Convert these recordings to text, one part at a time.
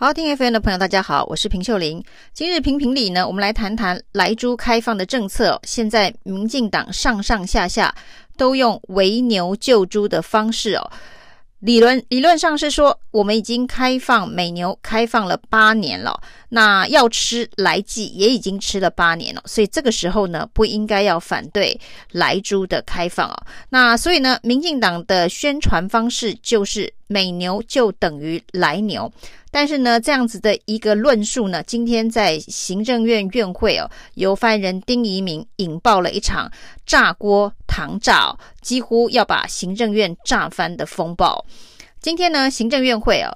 好，听 FM 的朋友，大家好，我是平秀玲。今日评评理呢，我们来谈谈来猪开放的政策。现在民进党上上下下都用围牛救猪的方式哦。理论理论上是说，我们已经开放美牛开放了八年了，那要吃来剂也已经吃了八年了，所以这个时候呢，不应该要反对来猪的开放哦。那所以呢，民进党的宣传方式就是美牛就等于来牛。但是呢，这样子的一个论述呢，今天在行政院院会哦，由发言人丁怡铭引爆了一场炸锅糖炸哦，几乎要把行政院炸翻的风暴。今天呢，行政院会哦，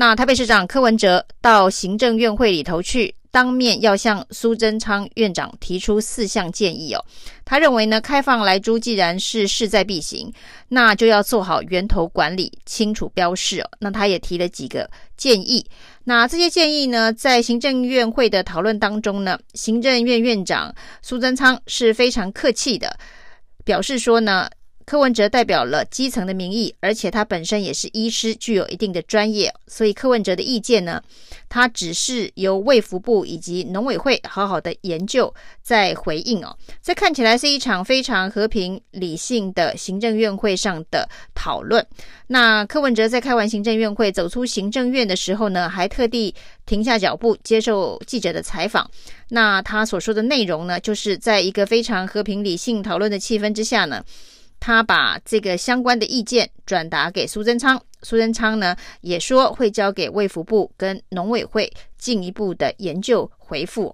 那台北市长柯文哲到行政院会里头去。当面要向苏贞昌院长提出四项建议哦。他认为呢，开放来猪既然是势在必行，那就要做好源头管理，清楚标示哦。那他也提了几个建议。那这些建议呢，在行政院会的讨论当中呢，行政院院长苏贞昌是非常客气的，表示说呢。柯文哲代表了基层的民意，而且他本身也是医师，具有一定的专业，所以柯文哲的意见呢，他只是由卫福部以及农委会好好的研究再回应哦。这看起来是一场非常和平理性的行政院会上的讨论。那柯文哲在开完行政院会走出行政院的时候呢，还特地停下脚步接受记者的采访。那他所说的内容呢，就是在一个非常和平理性讨论的气氛之下呢。他把这个相关的意见转达给苏贞昌，苏贞昌呢也说会交给卫福部跟农委会进一步的研究回复。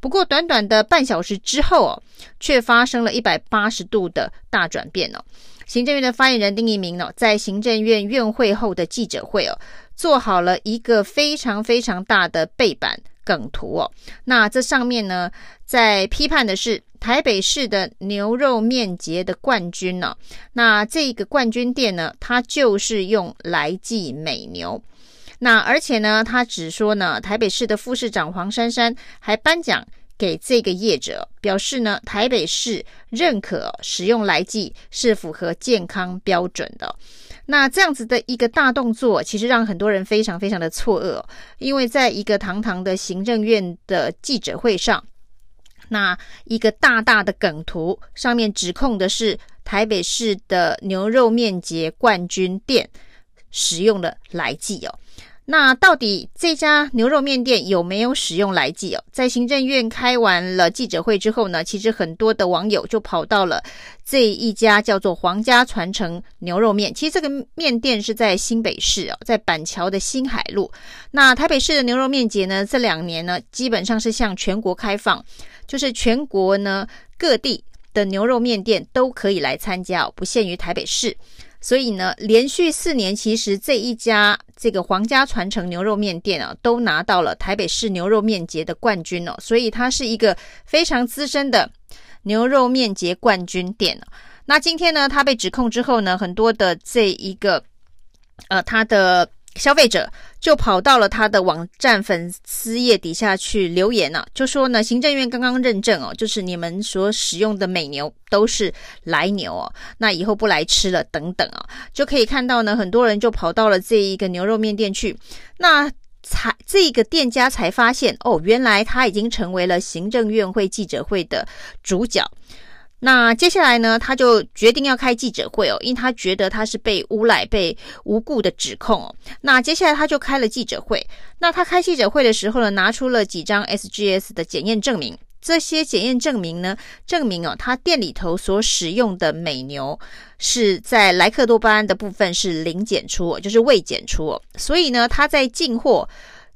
不过短短的半小时之后哦，却发生了一百八十度的大转变哦。行政院的发言人丁怡铭呢，在行政院院会后的记者会哦，做好了一个非常非常大的背板梗图哦。那这上面呢，在批判的是。台北市的牛肉面节的冠军呢、那这个冠军店呢，它就是用来记美牛。那而且呢，他只说呢，台北市的副市长黄珊珊还颁奖给这个业者，表示呢，台北市认可使用来记是符合健康标准的。那这样子的一个大动作，其实让很多人非常非常的错愕，因为在一个堂堂的行政院的记者会上。那一个大大的梗图上面指控的是台北市的牛肉面节冠军店使用了莱剂哦。那到底这家牛肉面店有没有使用来剂哦？在行政院开完了记者会之后呢，其实很多的网友就跑到了这一家叫做皇家传承牛肉面。其实这个面店是在新北市哦，在板桥的新海路。那台北市的牛肉面节呢，这两年呢，基本上是向全国开放。就是全国呢各地的牛肉面店都可以来参加哦，不限于台北市。所以呢，连续四年，其实这一家这个皇家传承牛肉面店啊，都拿到了台北市牛肉面节的冠军哦。所以它是一个非常资深的牛肉面节冠军店。那今天呢，它被指控之后呢，很多的这一个呃，它的。消费者就跑到了他的网站粉丝页底下去留言了，就说呢，行政院刚刚认证哦，就是你们所使用的美牛都是来牛哦，那以后不来吃了等等啊，就可以看到呢，很多人就跑到了这一个牛肉面店去，那才这个店家才发现哦，原来他已经成为了行政院会记者会的主角。那接下来呢，他就决定要开记者会哦，因为他觉得他是被诬赖、被无故的指控哦。那接下来他就开了记者会。那他开记者会的时候呢，拿出了几张 SGS 的检验证明。这些检验证明呢，证明哦，他店里头所使用的美牛是在莱克多巴胺的部分是零检出，就是未检出。所以呢，他在进货。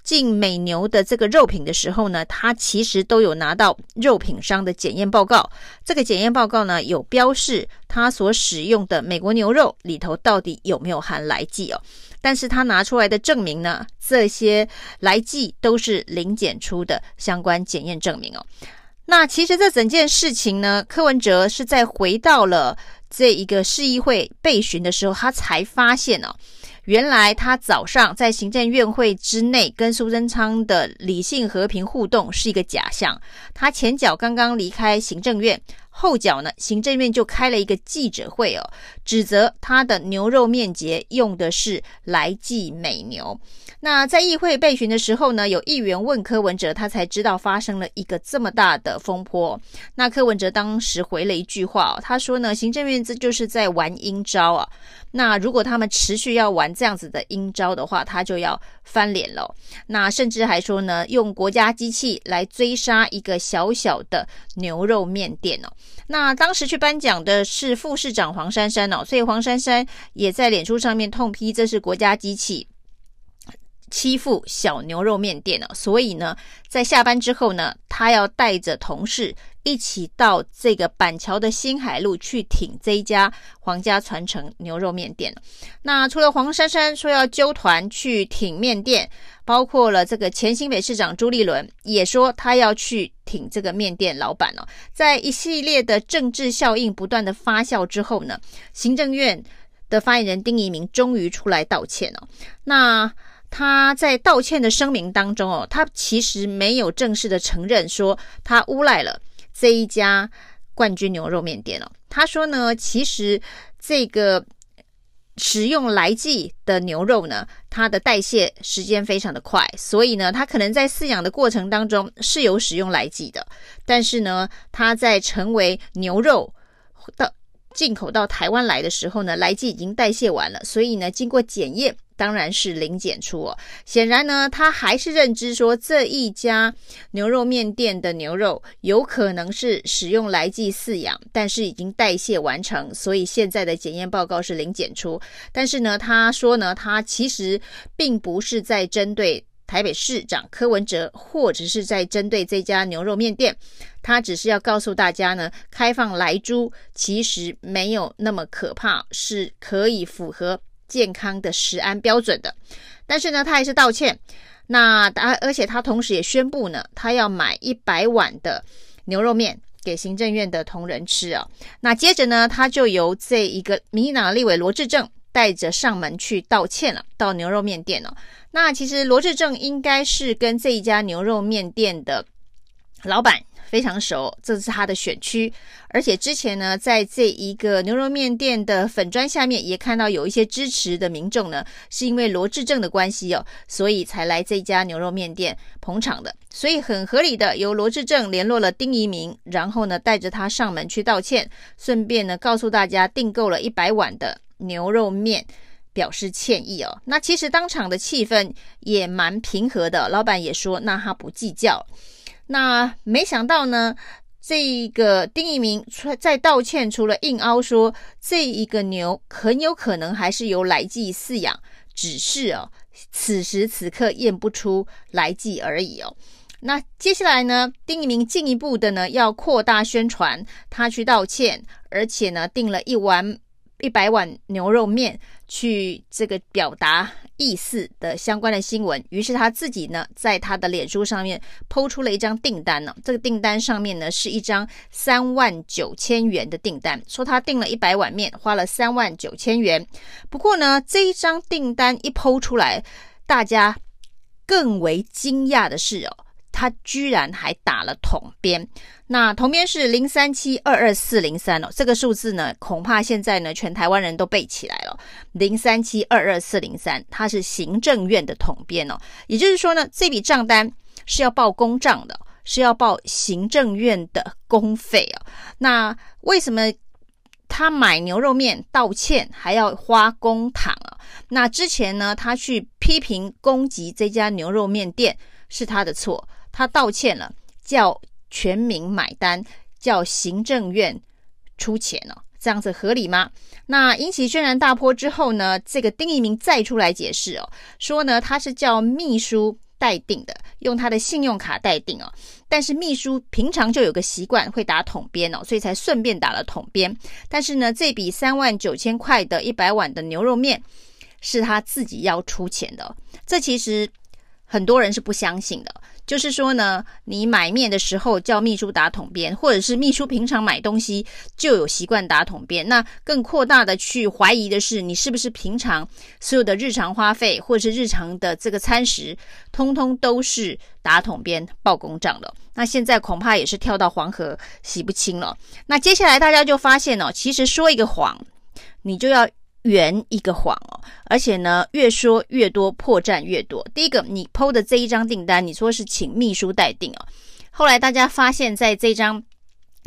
进美牛的这个肉品的时候呢，他其实都有拿到肉品商的检验报告。这个检验报告呢，有标示他所使用的美国牛肉里头到底有没有含来剂哦。但是他拿出来的证明呢，这些来剂都是零检出的相关检验证明哦。那其实这整件事情呢，柯文哲是在回到了这一个市议会备询的时候，他才发现哦。原来他早上在行政院会之内跟苏贞昌的理性和平互动是一个假象。他前脚刚刚离开行政院，后脚呢，行政院就开了一个记者会哦，指责他的牛肉面节用的是来记美牛。那在议会备询的时候呢，有议员问柯文哲，他才知道发生了一个这么大的风波。那柯文哲当时回了一句话哦，他说呢，行政院这就是在玩阴招啊。那如果他们持续要玩这样子的阴招的话，他就要翻脸了。那甚至还说呢，用国家机器来追杀一个小小的牛肉面店哦。那当时去颁奖的是副市长黄珊珊哦，所以黄珊珊也在脸书上面痛批这是国家机器欺负小牛肉面店哦。所以呢，在下班之后呢，他要带着同事一起到这个板桥的新海路去挺这一家皇家传承牛肉面店。那除了黄珊珊说要揪团去挺面店。包括了这个前新北市长朱立伦也说他要去挺这个面店老板哦，在一系列的政治效应不断的发酵之后呢，行政院的发言人丁怡铭终于出来道歉哦。那他在道歉的声明当中哦，他其实没有正式的承认说他诬赖了这一家冠军牛肉面店哦。他说呢，其实这个。使用来记的牛肉呢，它的代谢时间非常的快，所以呢，它可能在饲养的过程当中是有使用来记的，但是呢，它在成为牛肉的进口到台湾来的时候呢，来记已经代谢完了，所以呢，经过检验。当然是零检出哦。显然呢，他还是认知说这一家牛肉面店的牛肉有可能是使用来记饲养，但是已经代谢完成，所以现在的检验报告是零检出。但是呢，他说呢，他其实并不是在针对台北市长柯文哲，或者是在针对这家牛肉面店，他只是要告诉大家呢，开放莱猪其实没有那么可怕，是可以符合。健康的食安标准的，但是呢，他还是道歉。那他而且他同时也宣布呢，他要买一百碗的牛肉面给行政院的同仁吃啊。那接着呢，他就由这一个民进党立委罗致政带着上门去道歉了，到牛肉面店了。那其实罗志政应该是跟这一家牛肉面店的老板。非常熟，这是他的选区，而且之前呢，在这一个牛肉面店的粉砖下面，也看到有一些支持的民众呢，是因为罗志政的关系哦，所以才来这家牛肉面店捧场的，所以很合理的由罗志政联络了丁怡明，然后呢，带着他上门去道歉，顺便呢，告诉大家订购了一百碗的牛肉面，表示歉意哦。那其实当场的气氛也蛮平和的，老板也说，那他不计较。那没想到呢，这个丁怡铭在道歉，除了硬凹说这一个牛很有可能还是由来记饲养，只是哦，此时此刻验不出来记而已哦。那接下来呢，丁怡铭进一步的呢要扩大宣传，他去道歉，而且呢订了一碗一百碗牛肉面。去这个表达意思的相关的新闻，于是他自己呢，在他的脸书上面抛出了一张订单呢。这个订单上面呢，是一张三万九千元的订单，说他订了一百碗面，花了三万九千元。不过呢，这一张订单一抛出来，大家更为惊讶的是哦。他居然还打了统编，那统编是零三七二二四零三哦，这个数字呢，恐怕现在呢，全台湾人都背起来了。零三七二二四零三，它是行政院的统编哦，也就是说呢，这笔账单是要报公账的，是要报行政院的公费哦。那为什么他买牛肉面道歉还要花公帑啊？那之前呢，他去批评攻击这家牛肉面店是他的错。他道歉了，叫全民买单，叫行政院出钱哦，这样子合理吗？那引起轩然大波之后呢，这个丁怡铭再出来解释哦，说呢他是叫秘书代订的，用他的信用卡代订哦，但是秘书平常就有个习惯会打统编哦，所以才顺便打了统编。但是呢，这笔三万九千块的一百碗的牛肉面是他自己要出钱的，这其实很多人是不相信的。就是说呢，你买面的时候叫秘书打统编，或者是秘书平常买东西就有习惯打统编。那更扩大的去怀疑的是，你是不是平常所有的日常花费，或者是日常的这个餐食，通通都是打统编报公账了？那现在恐怕也是跳到黄河洗不清了。那接下来大家就发现哦，其实说一个谎，你就要。圆一个谎哦，而且呢，越说越多，破绽越多。第一个，你 PO 的这一张订单，你说是请秘书代订哦，后来大家发现，在这张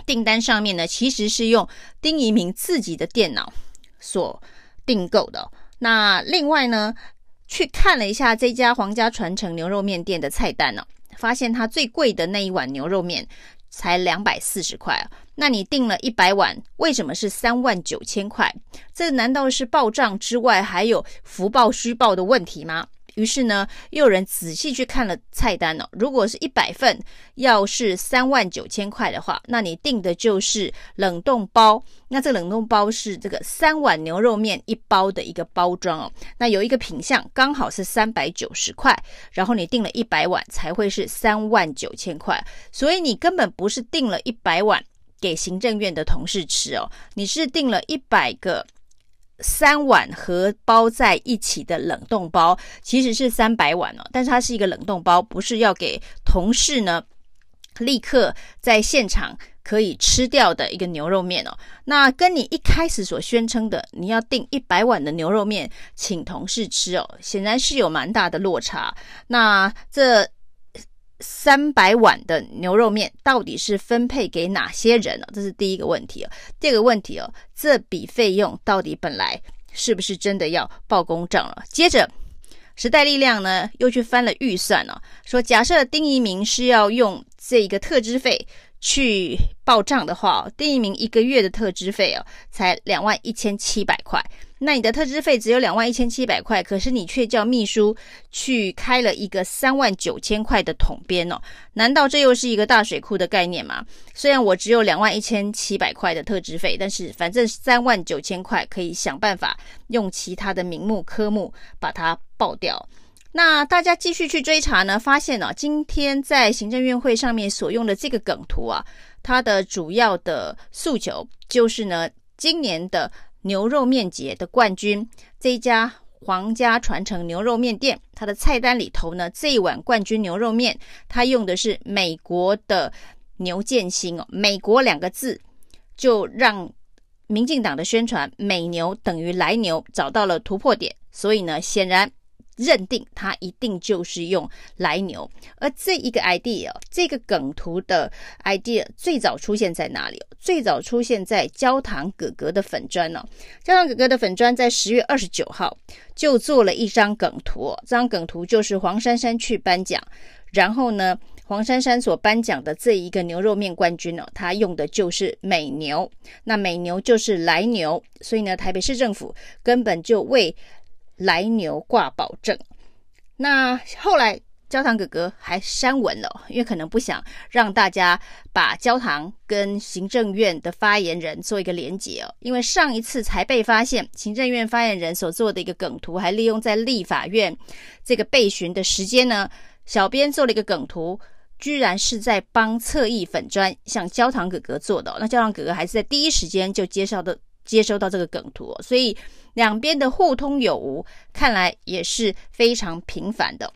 订单上面呢，其实是用丁一鸣自己的电脑所订购的。那另外呢，去看了一下这家皇家传承牛肉面店的菜单呢，发现它最贵的那一碗牛肉面才两百四十块啊。那你订了一百碗，为什么是三万九千块？这难道是报账之外还有福报虚报的问题吗？于是呢，又有人仔细去看了菜单哦。如果是一百份，要是三万九千块的话，那你订的就是冷冻包。那这冷冻包是这个三碗牛肉面一包的一个包装哦。那有一个品相刚好是三百九十块，然后你订了一百碗才会是三万九千块。所以你根本不是订了一百碗给行政院的同事吃哦，你是订了一百个。三碗和包在一起的冷冻包其实是三百碗哦，但是它是一个冷冻包，不是要给同事呢立刻在现场可以吃掉的一个牛肉面哦。那跟你一开始所宣称的你要订一百碗的牛肉面请同事吃哦，显然是有蛮大的落差。那这。三百碗的牛肉面到底是分配给哪些人呢？这是第一个问题。第二个问题哦，这笔费用到底本来是不是真的要报公账了？接着，时代力量呢又去翻了预算哦，说假设丁怡铭是要用这一个特支费去报账的话，丁怡铭一个月的特支费哦才两万一千七百块。那你的特支费只有两万一千七百块，可是你却叫秘书去开了一个三万九千块的统编哦？难道这又是一个大水库的概念吗？虽然我只有两万一千七百块的特支费，但是反正三万九千块可以想办法用其他的名目科目把它报掉。那大家继续去追查呢，发现呢，今天在行政院会上面所用的这个梗图啊，它的主要的诉求就是呢，今年的。牛肉面节的冠军，这一家皇家传承牛肉面店，它的菜单里头呢，这一碗冠军牛肉面，它用的是美国的牛腱心哦，美国两个字就让民进党的宣传美牛等于来牛找到了突破点，所以呢，显然。认定它一定就是用来牛，而这一个 idea，这个梗图的 idea 最早出现在哪里？最早出现在焦糖哥哥的粉专呢？焦糖哥哥的粉专在十月二十九号就做了一张梗图，这张梗图就是黄珊珊去颁奖，然后呢，黄珊珊所颁奖的这一个牛肉面冠军呢，他用的就是美牛，那美牛就是来牛，所以呢，台北市政府根本就为。来牛挂保证，那后来焦糖哥哥还删文了，因为可能不想让大家把焦糖跟行政院的发言人做一个连结哦，因为上一次才被发现，行政院发言人所做的一个梗图，还利用在立法院这个备询的时间呢，小编做了一个梗图，居然是在帮侧翼粉砖向焦糖哥哥做的，那焦糖哥哥还是在第一时间就接受的接收到这个梗图，所以。两边的互通有无，看来也是非常频繁的。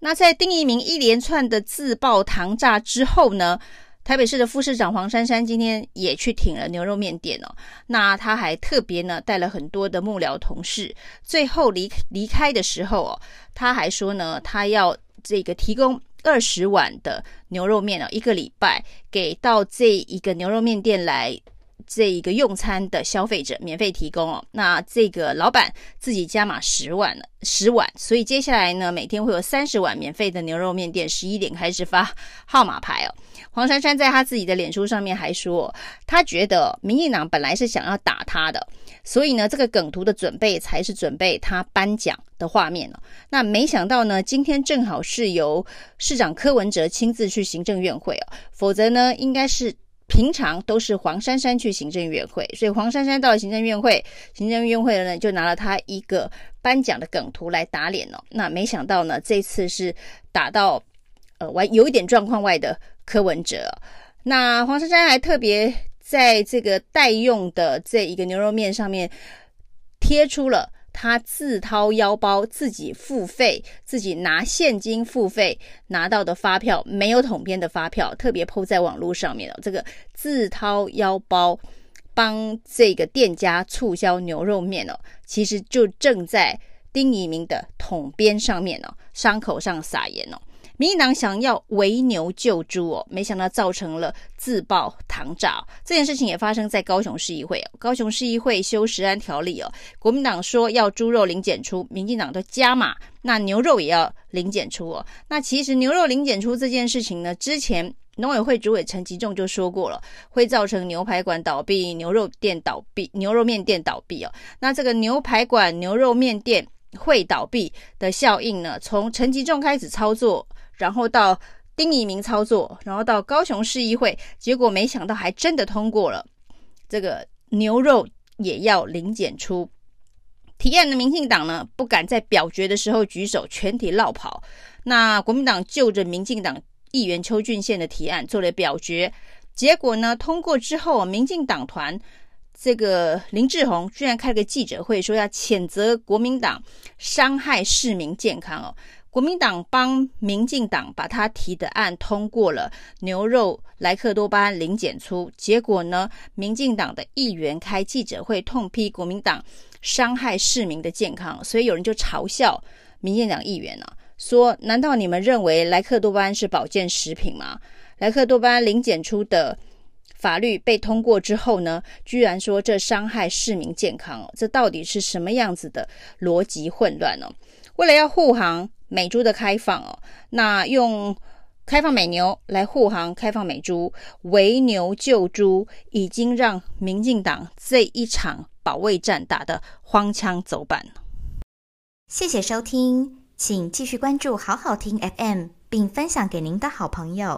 那在丁怡铭一连串的自曝糖炸之后呢，台北市的副市长黄珊珊今天也去挺了牛肉面店哦。那他还特别呢带了很多的幕僚同事，最后离离开的时候哦，他还说呢，他要这个提供二十碗的牛肉面哦，一个礼拜给到这一个牛肉面店来。这一个用餐的消费者免费提供哦，那这个老板自己加码十碗，十碗，所以接下来呢，每天会有三十碗免费的牛肉面店，十一点开始发号码牌哦。黄珊珊在他自己的脸书上面还说，他觉得民进党本来是想要打他的，所以呢，这个梗图的准备才是准备他颁奖的画面哦。那没想到呢，今天正好是由市长柯文哲亲自去行政院会哦，否则呢，应该是。平常都是黄珊珊去行政院会，所以黄珊珊到了行政院会，行政院会呢就拿了他一个颁奖的梗图来打脸了。那没想到呢，这次是打到呃，完有一点状况外的柯文哲。那黄珊珊还特别在这个代用的这一个牛肉面上面贴出了他自掏腰包自己付费、自己拿现金付费拿到的发票，没有统编的发票，特别铺在网络上面了。这个自掏腰包帮这个店家促销牛肉面哦，其实就正在丁一明的统编上面哦，伤口上撒盐哦。民进党想要围牛救猪哦，没想到造成了自爆糖炸。这件事情也发生在高雄市议会。高雄市议会修食安条例哦，国民党说要猪肉零检出，民进党都加码，那牛肉也要零检出哦。那其实牛肉零检出这件事情呢，之前农委会主委陈吉仲就说过了，会造成牛排馆倒闭、牛肉店倒闭、牛肉面店倒闭哦。那这个牛排馆、牛肉面店会倒闭的效应呢，从陈吉仲开始操作。然后到丁怡铭操作，然后到高雄市议会，结果没想到还真的通过了，这个牛肉也要零检出。提案的民进党呢，不敢在表决的时候举手，全体落跑。那国民党就着民进党议员邱俊宪的提案做了表决，结果呢，通过之后，民进党团这个林志宏居然开了个记者会，说要谴责国民党伤害市民健康哦。国民党帮民进党把他提的案通过了，牛肉莱克多巴胺零检出。结果呢，民进党的议员开记者会痛批国民党伤害市民的健康，所以有人就嘲笑民进党议员呢、啊，说：难道你们认为莱克多巴胺是保健食品吗？莱克多巴胺零检出的法律被通过之后呢，居然说这伤害市民健康，这到底是什么样子的逻辑混乱呢？为了要护航。美猪的开放哦，那用开放美牛来护航开放美猪，围牛救猪，已经让民进党这一场保卫战打得荒腔走板。谢谢收听，请继续关注好好听 FM，并分享给您的好朋友。